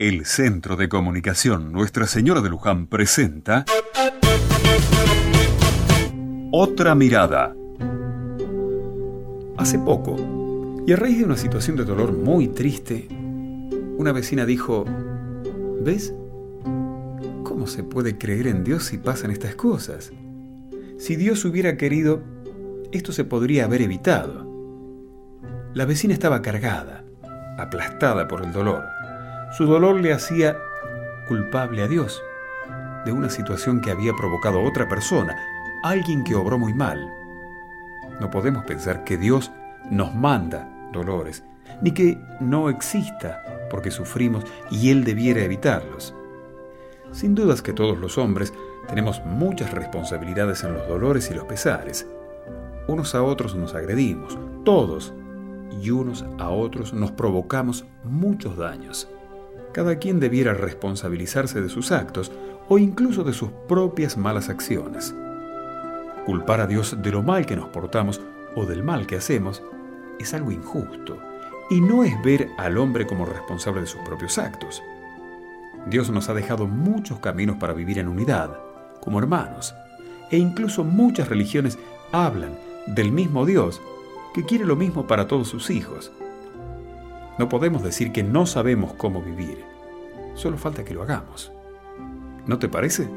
El Centro de Comunicación Nuestra Señora de Luján presenta Otra Mirada. Hace poco, y a raíz de una situación de dolor muy triste, una vecina dijo, ¿ves? ¿Cómo se puede creer en Dios si pasan estas cosas? Si Dios hubiera querido, esto se podría haber evitado. La vecina estaba cargada, aplastada por el dolor. Su dolor le hacía culpable a Dios de una situación que había provocado otra persona, alguien que obró muy mal. No podemos pensar que Dios nos manda dolores, ni que no exista porque sufrimos y Él debiera evitarlos. Sin dudas que todos los hombres tenemos muchas responsabilidades en los dolores y los pesares. Unos a otros nos agredimos, todos, y unos a otros nos provocamos muchos daños. Cada quien debiera responsabilizarse de sus actos o incluso de sus propias malas acciones. Culpar a Dios de lo mal que nos portamos o del mal que hacemos es algo injusto y no es ver al hombre como responsable de sus propios actos. Dios nos ha dejado muchos caminos para vivir en unidad, como hermanos, e incluso muchas religiones hablan del mismo Dios que quiere lo mismo para todos sus hijos. No podemos decir que no sabemos cómo vivir, solo falta que lo hagamos. ¿No te parece?